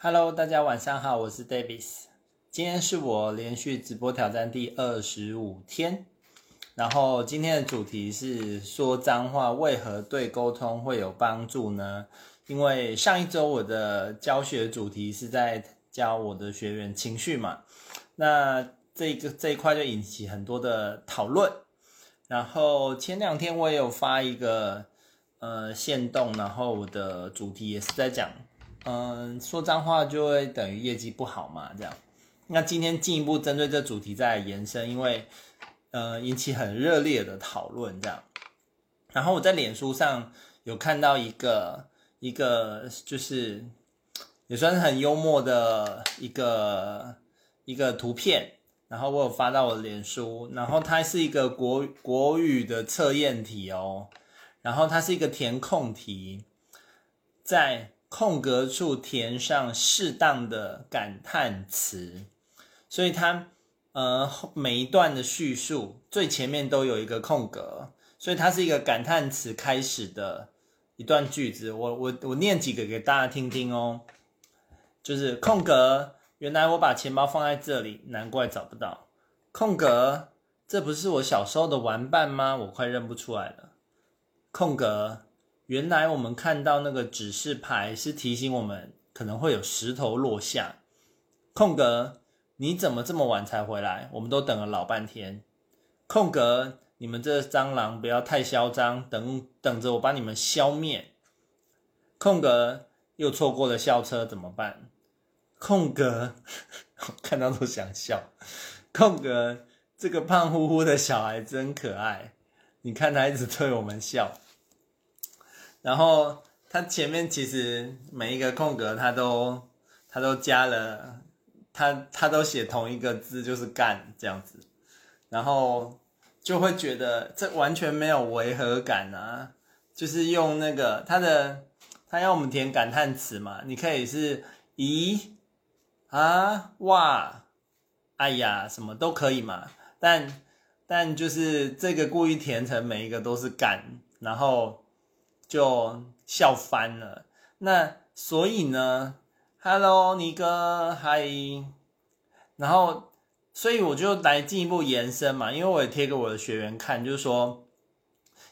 Hello，大家晚上好，我是 Davis。今天是我连续直播挑战第二十五天，然后今天的主题是说脏话为何对沟通会有帮助呢？因为上一周我的教学主题是在教我的学员情绪嘛，那这个这一块就引起很多的讨论。然后前两天我也有发一个呃线动，然后我的主题也是在讲。嗯，说脏话就会等于业绩不好嘛？这样，那今天进一步针对这主题再延伸，因为呃引起很热烈的讨论这样。然后我在脸书上有看到一个一个就是也算是很幽默的一个一个图片，然后我有发到我的脸书，然后它是一个国国语的测验题哦，然后它是一个填空题，在。空格处填上适当的感叹词，所以它呃每一段的叙述最前面都有一个空格，所以它是一个感叹词开始的一段句子。我我我念几个给大家听听哦，就是空格，原来我把钱包放在这里，难怪找不到。空格，这不是我小时候的玩伴吗？我快认不出来了。空格。原来我们看到那个指示牌是提醒我们可能会有石头落下。空格，你怎么这么晚才回来？我们都等了老半天。空格，你们这蟑螂不要太嚣张，等等着我把你们消灭。空格，又错过了校车怎么办？空格，看到都想笑。空格，这个胖乎乎的小孩真可爱，你看他一直对我们笑。然后它前面其实每一个空格，它都它都加了，它它都写同一个字，就是干这样子，然后就会觉得这完全没有违和感啊，就是用那个它的它要我们填感叹词嘛，你可以是咦啊哇哎呀什么都可以嘛，但但就是这个故意填成每一个都是干，然后。就笑翻了。那所以呢，Hello，尼哥，嗨。然后，所以我就来进一步延伸嘛，因为我也贴给我的学员看，就是说，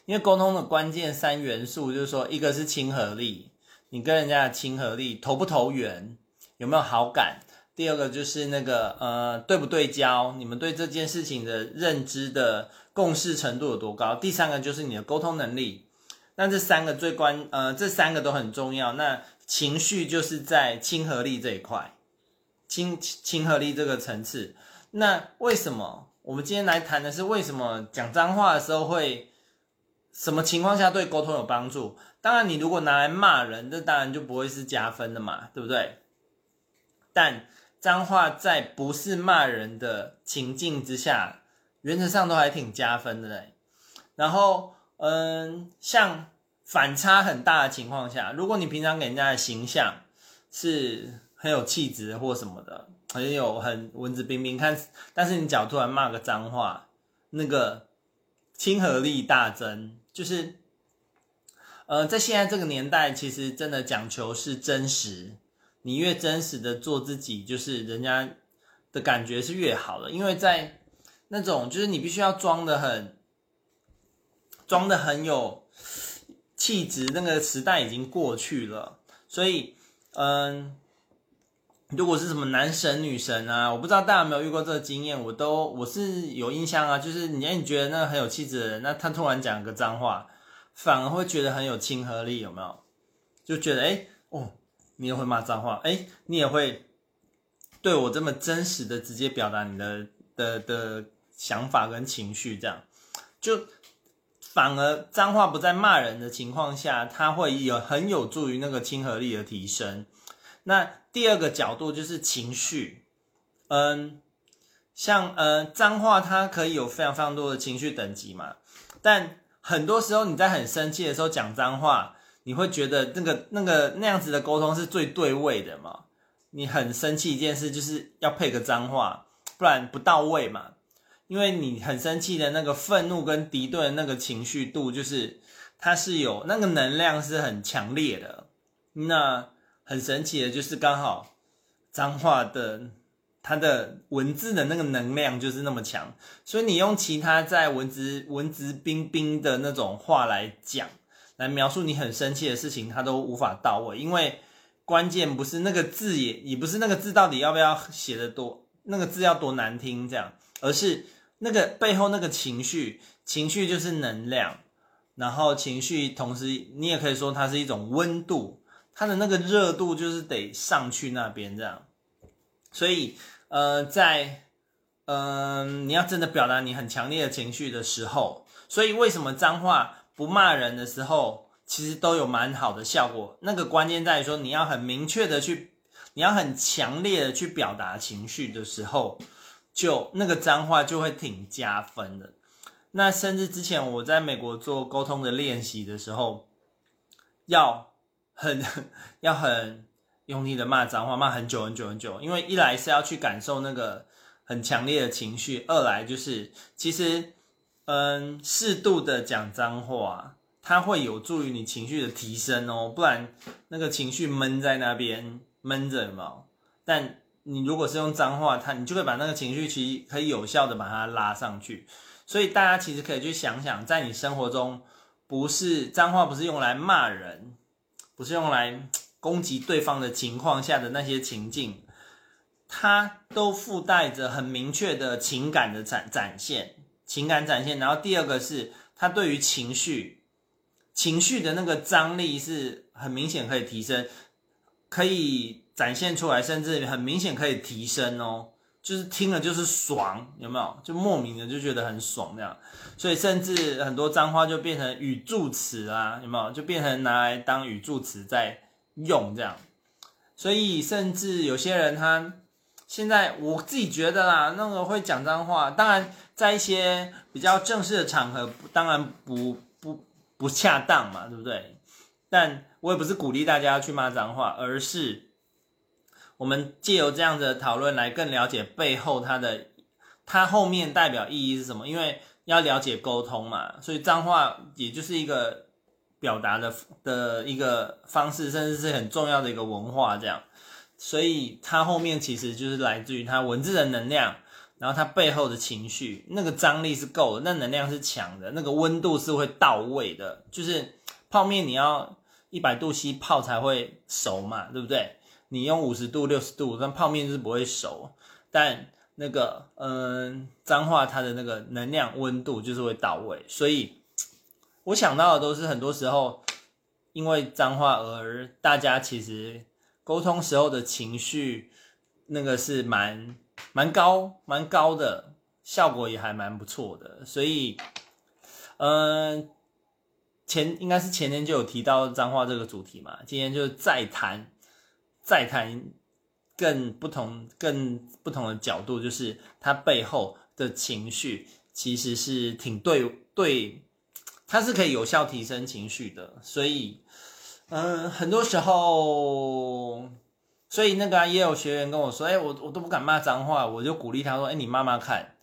因为沟通的关键三元素，就是说，一个是亲和力，你跟人家的亲和力投不投缘，有没有好感？第二个就是那个呃，对不对焦，你们对这件事情的认知的共识程度有多高？第三个就是你的沟通能力。那这三个最关，呃，这三个都很重要。那情绪就是在亲和力这一块，亲亲和力这个层次。那为什么我们今天来谈的是为什么讲脏话的时候会什么情况下对沟通有帮助？当然，你如果拿来骂人，这当然就不会是加分的嘛，对不对？但脏话在不是骂人的情境之下，原则上都还挺加分的嘞。然后。嗯，像反差很大的情况下，如果你平常给人家的形象是很有气质或什么的，很有很文质彬彬，看，但是你脚突然骂个脏话，那个亲和力大增。就是，呃，在现在这个年代，其实真的讲求是真实，你越真实的做自己，就是人家的感觉是越好的。因为在那种，就是你必须要装的很。装的很有气质，那个时代已经过去了。所以，嗯，如果是什么男神女神啊，我不知道大家有没有遇过这个经验，我都我是有印象啊。就是你，你觉得那个很有气质的人，那他突然讲个脏话，反而会觉得很有亲和力，有没有？就觉得哎哦，你也会骂脏话，哎，你也会对我这么真实的直接表达你的的的想法跟情绪，这样就。反而脏话不在骂人的情况下，它会有很有助于那个亲和力的提升。那第二个角度就是情绪，嗯，像呃脏话，它可以有非常非常多的情绪等级嘛。但很多时候你在很生气的时候讲脏话，你会觉得那个那个那样子的沟通是最对位的嘛？你很生气一件事，就是要配个脏话，不然不到位嘛。因为你很生气的那个愤怒跟敌对的那个情绪度，就是它是有那个能量是很强烈的。那很神奇的就是刚好脏话的它的文字的那个能量就是那么强，所以你用其他在文质文质彬彬的那种话来讲，来描述你很生气的事情，它都无法到位，因为关键不是那个字也，也不是那个字到底要不要写的多，那个字要多难听这样，而是那个背后那个情绪，情绪就是能量。然后情绪，同时你也可以说它是一种温度，它的那个热度就是得上去那边这样。所以，呃，在嗯、你要真的表达你很强烈的情绪的时候，所以为什么脏话不骂人的时候，其实都有蛮好的效果。那个关键在于说，你要很明确的去，你要很强烈的去表达情绪的时候，就那个脏话就会挺加分的。那甚至之前我在美国做沟通的练习的时候，要很要很用力的骂脏话，骂很久很久很久，因为一来是要去感受那个很强烈的情绪，二来就是其实嗯适度的讲脏话，它会有助于你情绪的提升哦，不然那个情绪闷在那边闷着嘛。但你如果是用脏话，它你就会把那个情绪其实可以有效的把它拉上去。所以大家其实可以去想想，在你生活中，不是脏话，不是用来骂人，不是用来攻击对方的情况下的那些情境，它都附带着很明确的情感的展展现，情感展现。然后第二个是，它对于情绪，情绪的那个张力是很明显可以提升，可以展现出来，甚至很明显可以提升哦。就是听了就是爽，有没有？就莫名的就觉得很爽这样，所以甚至很多脏话就变成语助词啊，有没有？就变成拿来当语助词在用这样。所以甚至有些人他现在我自己觉得啦，那个会讲脏话，当然在一些比较正式的场合，当然不不不恰当嘛，对不对？但我也不是鼓励大家去骂脏话，而是。我们借由这样的讨论来更了解背后它的，它后面代表意义是什么？因为要了解沟通嘛，所以脏话也就是一个表达的的一个方式，甚至是很重要的一个文化这样。所以它后面其实就是来自于它文字的能量，然后它背后的情绪，那个张力是够的，那能量是强的，那个温度是会到位的。就是泡面你要一百度 C 泡才会熟嘛，对不对？你用五十度、六十度，那泡面是不会熟。但那个，嗯，脏话它的那个能量温度就是会到位。所以，我想到的都是很多时候，因为脏话而大家其实沟通时候的情绪，那个是蛮蛮高、蛮高的，效果也还蛮不错的。所以，嗯，前应该是前天就有提到脏话这个主题嘛，今天就再谈。再谈更不同、更不同的角度，就是他背后的情绪其实是挺对对，它是可以有效提升情绪的。所以，嗯，很多时候，所以那个也有学员跟我说：“哎，我我都不敢骂脏话。”我就鼓励他说：“哎，你骂骂看，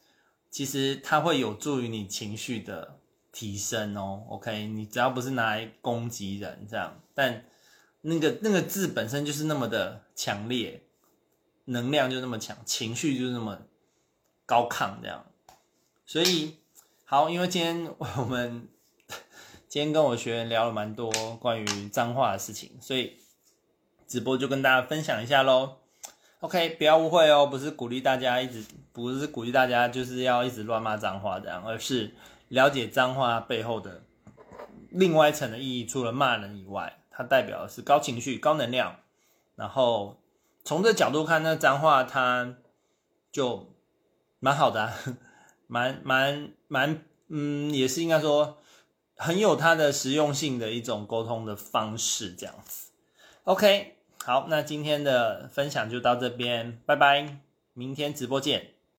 其实它会有助于你情绪的提升哦。”OK，你只要不是拿来攻击人这样，但。那个那个字本身就是那么的强烈，能量就那么强，情绪就那么高亢，这样。所以好，因为今天我们 今天跟我学员聊了蛮多关于脏话的事情，所以直播就跟大家分享一下喽。OK，不要误会哦，不是鼓励大家一直，不是鼓励大家就是要一直乱骂脏话这样，而是了解脏话背后的另外一层的意义，除了骂人以外。它代表的是高情绪、高能量，然后从这角度看，那脏话它就蛮好的啊，蛮蛮蛮，嗯，也是应该说很有它的实用性的一种沟通的方式，这样子。OK，好，那今天的分享就到这边，拜拜，明天直播见。